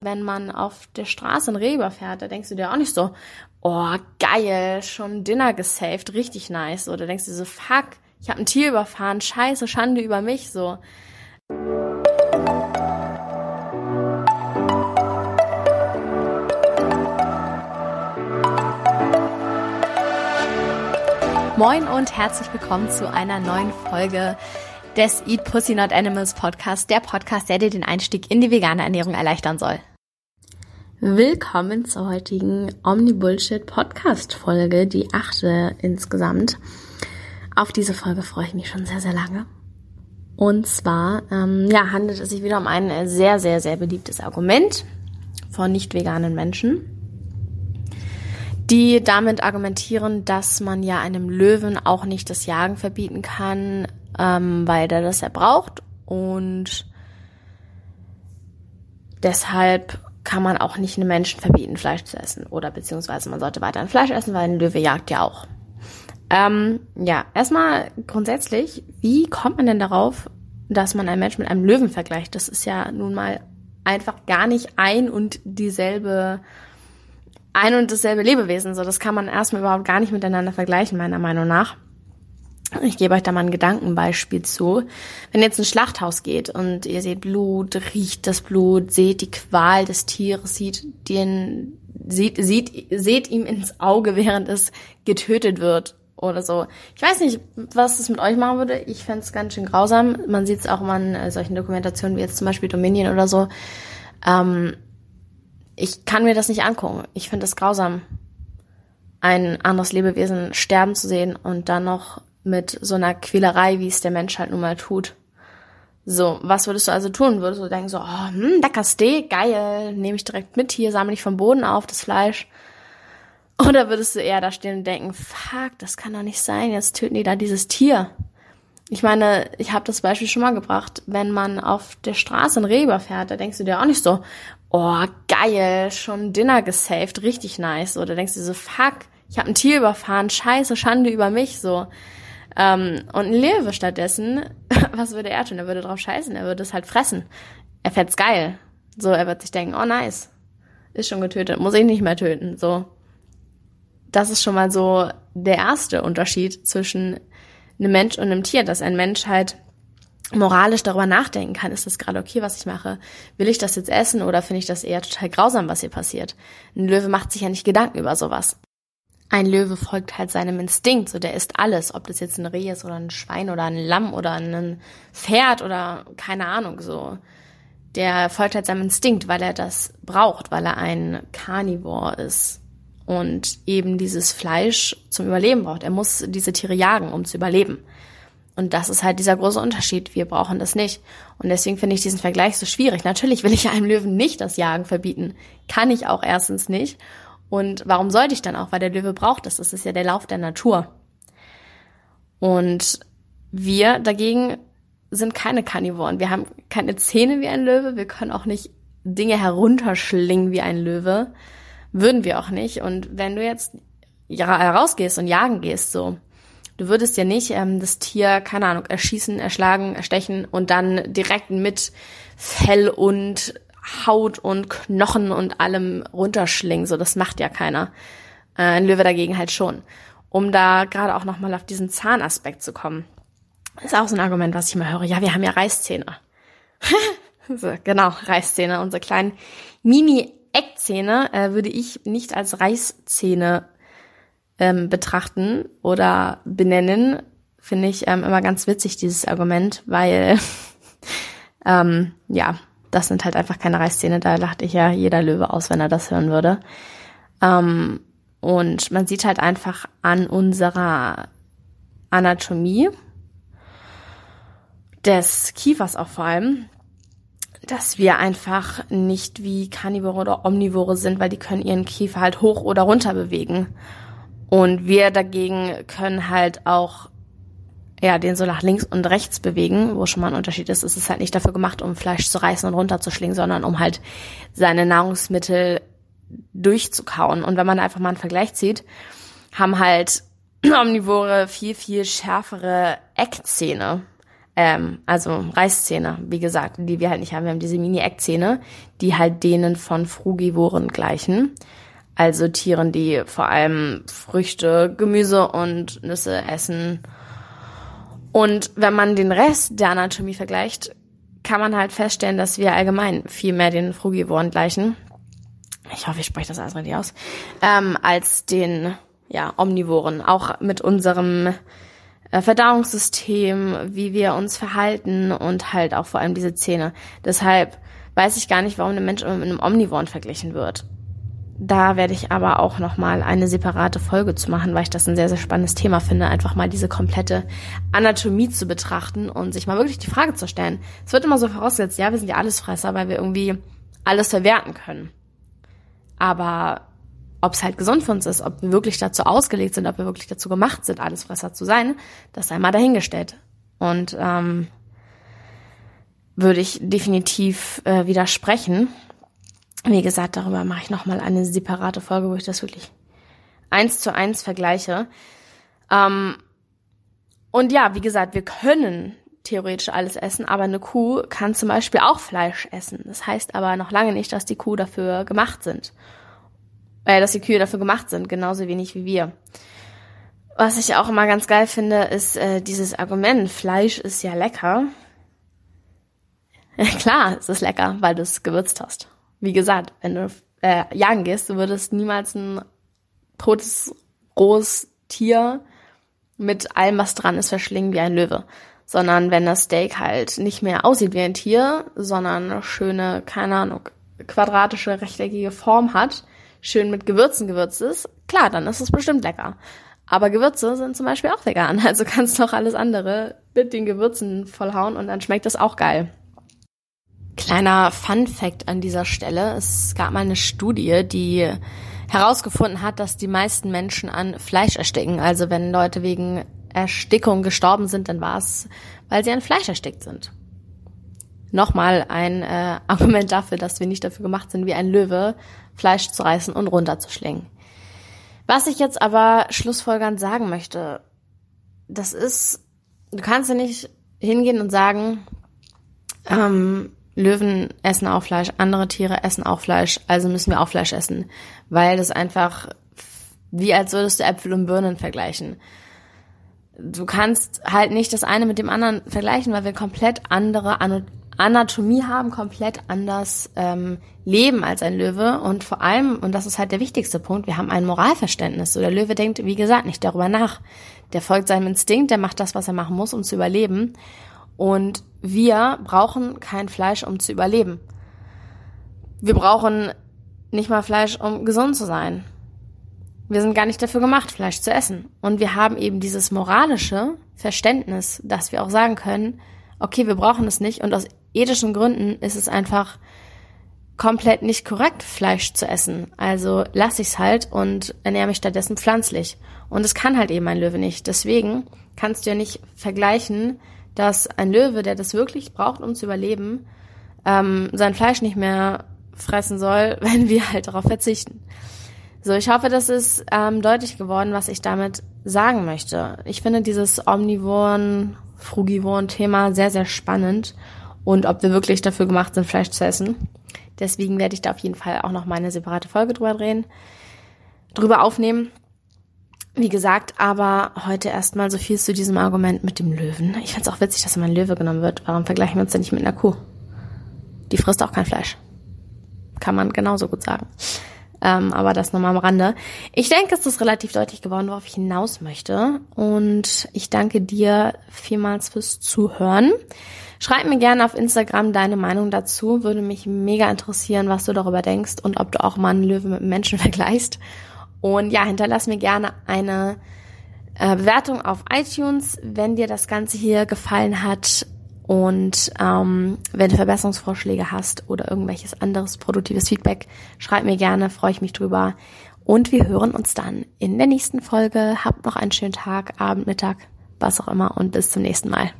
Wenn man auf der Straße ein Reh überfährt, da denkst du dir auch nicht so, oh geil, schon Dinner gesaved, richtig nice. Oder denkst du so, fuck, ich habe ein Tier überfahren, scheiße, Schande über mich, so. Moin und herzlich willkommen zu einer neuen Folge des Eat Pussy Not Animals Podcast, der Podcast, der dir den Einstieg in die vegane Ernährung erleichtern soll. Willkommen zur heutigen Omni-Bullshit Podcast Folge, die achte insgesamt. Auf diese Folge freue ich mich schon sehr, sehr lange. Und zwar ähm, ja, handelt es sich wieder um ein sehr, sehr, sehr beliebtes Argument von nicht veganen Menschen, die damit argumentieren, dass man ja einem Löwen auch nicht das Jagen verbieten kann, ähm, weil der das ja braucht und deshalb kann man auch nicht einem Menschen verbieten, Fleisch zu essen oder beziehungsweise man sollte weiterhin Fleisch essen, weil ein Löwe jagt ja auch. Ähm, ja, erstmal grundsätzlich, wie kommt man denn darauf, dass man einen Menschen mit einem Löwen vergleicht? Das ist ja nun mal einfach gar nicht ein und dieselbe ein und dasselbe Lebewesen. So, das kann man erstmal überhaupt gar nicht miteinander vergleichen, meiner Meinung nach. Ich gebe euch da mal ein Gedankenbeispiel zu. Wenn ihr jetzt ein Schlachthaus geht und ihr seht Blut, riecht das Blut, seht die Qual des Tieres, sieht den, sieht, sieht, seht ihm ins Auge, während es getötet wird oder so. Ich weiß nicht, was das mit euch machen würde. Ich fände es ganz schön grausam. Man sieht es auch mal in äh, solchen Dokumentationen wie jetzt zum Beispiel Dominion oder so. Ähm, ich kann mir das nicht angucken. Ich finde es grausam, ein anderes Lebewesen sterben zu sehen und dann noch mit so einer Quälerei, wie es der Mensch halt nun mal tut. So, was würdest du also tun? Würdest du denken so, oh, hm, lecker Steak, geil, nehme ich direkt mit hier, sammle ich vom Boden auf das Fleisch? Oder würdest du eher da stehen und denken, fuck, das kann doch nicht sein, jetzt töten die da dieses Tier. Ich meine, ich habe das Beispiel schon mal gebracht, wenn man auf der Straße ein Reh überfährt, da denkst du dir auch nicht so, oh, geil, schon Dinner gesaved, richtig nice. Oder denkst du so, fuck, ich habe ein Tier überfahren, scheiße, Schande über mich, so. Ähm, und ein Löwe stattdessen, was würde er tun? Er würde drauf scheißen, er würde es halt fressen. Er fänd's geil. So, er wird sich denken, oh nice, ist schon getötet, muss ich nicht mehr töten. So, das ist schon mal so der erste Unterschied zwischen einem Mensch und einem Tier, dass ein Mensch halt moralisch darüber nachdenken kann, ist das gerade okay, was ich mache? Will ich das jetzt essen oder finde ich das eher total grausam, was hier passiert? Ein Löwe macht sich ja nicht Gedanken über sowas ein Löwe folgt halt seinem Instinkt, so der isst alles, ob das jetzt ein Reh ist oder ein Schwein oder ein Lamm oder ein Pferd oder keine Ahnung so. Der folgt halt seinem Instinkt, weil er das braucht, weil er ein Carnivore ist und eben dieses Fleisch zum Überleben braucht. Er muss diese Tiere jagen, um zu überleben. Und das ist halt dieser große Unterschied. Wir brauchen das nicht. Und deswegen finde ich diesen Vergleich so schwierig. Natürlich will ich einem Löwen nicht das Jagen verbieten. Kann ich auch erstens nicht. Und warum sollte ich dann auch? Weil der Löwe braucht das. Das ist ja der Lauf der Natur. Und wir dagegen sind keine Karnivoren. Wir haben keine Zähne wie ein Löwe. Wir können auch nicht Dinge herunterschlingen wie ein Löwe. Würden wir auch nicht. Und wenn du jetzt rausgehst und jagen gehst, so, du würdest ja nicht ähm, das Tier, keine Ahnung, erschießen, erschlagen, erstechen und dann direkt mit Fell und Haut und Knochen und allem runterschlingen. So, das macht ja keiner. Äh, ein Löwe dagegen halt schon. Um da gerade auch nochmal auf diesen Zahnaspekt zu kommen. ist auch so ein Argument, was ich immer höre. Ja, wir haben ja Reißzähne. so, genau, Reißzähne. Unsere kleinen Mini-Eckzähne äh, würde ich nicht als Reißzähne ähm, betrachten oder benennen. Finde ich ähm, immer ganz witzig, dieses Argument, weil ähm, ja, das sind halt einfach keine Reißzähne. Da lacht ich ja jeder Löwe aus, wenn er das hören würde. Ähm, und man sieht halt einfach an unserer Anatomie des Kiefers auch vor allem, dass wir einfach nicht wie Karnivore oder Omnivore sind, weil die können ihren Kiefer halt hoch oder runter bewegen. Und wir dagegen können halt auch ja, den so nach links und rechts bewegen, wo schon mal ein Unterschied ist. Es ist halt nicht dafür gemacht, um Fleisch zu reißen und runterzuschlingen, sondern um halt seine Nahrungsmittel durchzukauen. Und wenn man einfach mal einen Vergleich zieht, haben halt Omnivore viel, viel schärfere Eckzähne Ähm, also Reißzähne, wie gesagt, die wir halt nicht haben. Wir haben diese Mini-Eckzähne, die halt denen von Frugivoren gleichen. Also Tieren, die vor allem Früchte, Gemüse und Nüsse essen. Und wenn man den Rest der Anatomie vergleicht, kann man halt feststellen, dass wir allgemein viel mehr den Frugivoren gleichen. Ich hoffe, ich spreche das alles richtig aus. Ähm, als den ja, Omnivoren. Auch mit unserem äh, Verdauungssystem, wie wir uns verhalten und halt auch vor allem diese Zähne. Deshalb weiß ich gar nicht, warum der Mensch immer mit einem Omnivoren verglichen wird. Da werde ich aber auch noch mal eine separate Folge zu machen, weil ich das ein sehr, sehr spannendes Thema finde, einfach mal diese komplette Anatomie zu betrachten und sich mal wirklich die Frage zu stellen. Es wird immer so vorausgesetzt, ja, wir sind ja Allesfresser, weil wir irgendwie alles verwerten können. Aber ob es halt gesund für uns ist, ob wir wirklich dazu ausgelegt sind, ob wir wirklich dazu gemacht sind, Allesfresser zu sein, das sei mal dahingestellt. Und ähm, würde ich definitiv äh, widersprechen. Wie gesagt, darüber mache ich nochmal eine separate Folge, wo ich das wirklich eins zu eins vergleiche. Ähm, und ja, wie gesagt, wir können theoretisch alles essen, aber eine Kuh kann zum Beispiel auch Fleisch essen. Das heißt aber noch lange nicht, dass die Kuh dafür gemacht sind. Äh, dass die Kühe dafür gemacht sind, genauso wenig wie wir. Was ich auch immer ganz geil finde, ist äh, dieses Argument, Fleisch ist ja lecker. Klar, es ist lecker, weil du es gewürzt hast wie gesagt, wenn du äh, jagen gehst, du würdest niemals ein totes, rohes Tier mit allem, was dran ist, verschlingen wie ein Löwe. Sondern wenn das Steak halt nicht mehr aussieht wie ein Tier, sondern schöne, keine Ahnung, quadratische, rechteckige Form hat, schön mit Gewürzen gewürzt ist, klar, dann ist es bestimmt lecker. Aber Gewürze sind zum Beispiel auch vegan, also kannst du auch alles andere mit den Gewürzen vollhauen und dann schmeckt es auch geil. Kleiner Fun Fact an dieser Stelle. Es gab mal eine Studie, die herausgefunden hat, dass die meisten Menschen an Fleisch ersticken. Also wenn Leute wegen Erstickung gestorben sind, dann war es, weil sie an Fleisch erstickt sind. Nochmal ein äh, Argument dafür, dass wir nicht dafür gemacht sind, wie ein Löwe Fleisch zu reißen und runterzuschlingen. Was ich jetzt aber schlussfolgernd sagen möchte, das ist, du kannst ja nicht hingehen und sagen, ähm, Löwen essen auch Fleisch, andere Tiere essen auch Fleisch, also müssen wir auch Fleisch essen, weil das einfach wie als würdest du Äpfel und Birnen vergleichen. Du kannst halt nicht das eine mit dem anderen vergleichen, weil wir komplett andere Anatomie haben, komplett anders ähm, leben als ein Löwe und vor allem, und das ist halt der wichtigste Punkt, wir haben ein Moralverständnis. So der Löwe denkt, wie gesagt, nicht darüber nach. Der folgt seinem Instinkt, der macht das, was er machen muss, um zu überleben. Und wir brauchen kein Fleisch, um zu überleben. Wir brauchen nicht mal Fleisch, um gesund zu sein. Wir sind gar nicht dafür gemacht, Fleisch zu essen. Und wir haben eben dieses moralische Verständnis, dass wir auch sagen können, okay, wir brauchen es nicht und aus ethischen Gründen ist es einfach komplett nicht korrekt, Fleisch zu essen. Also lasse ich es halt und ernähre mich stattdessen pflanzlich. Und es kann halt eben ein Löwe nicht. Deswegen kannst du ja nicht vergleichen, dass ein Löwe, der das wirklich braucht, um zu überleben, ähm, sein Fleisch nicht mehr fressen soll, wenn wir halt darauf verzichten. So, ich hoffe, das ist ähm, deutlich geworden, was ich damit sagen möchte. Ich finde dieses Omnivoren, Frugivoren-Thema sehr, sehr spannend und ob wir wirklich dafür gemacht sind, Fleisch zu essen. Deswegen werde ich da auf jeden Fall auch noch mal eine separate Folge drüber drehen, drüber aufnehmen. Wie gesagt, aber heute erstmal so viel zu diesem Argument mit dem Löwen. Ich finde es auch witzig, dass immer ein Löwe genommen wird. Warum vergleichen wir uns denn nicht mit einer Kuh? Die frisst auch kein Fleisch. Kann man genauso gut sagen. Ähm, aber das nochmal am Rande. Ich denke, es ist relativ deutlich geworden, worauf ich hinaus möchte. Und ich danke dir vielmals fürs Zuhören. Schreib mir gerne auf Instagram deine Meinung dazu. Würde mich mega interessieren, was du darüber denkst und ob du auch mal einen Löwe mit einem Menschen vergleichst. Und ja, hinterlass mir gerne eine äh, Bewertung auf iTunes, wenn dir das Ganze hier gefallen hat. Und ähm, wenn du Verbesserungsvorschläge hast oder irgendwelches anderes produktives Feedback, schreib mir gerne, freue ich mich drüber. Und wir hören uns dann in der nächsten Folge. Habt noch einen schönen Tag, Abend, Mittag, was auch immer und bis zum nächsten Mal.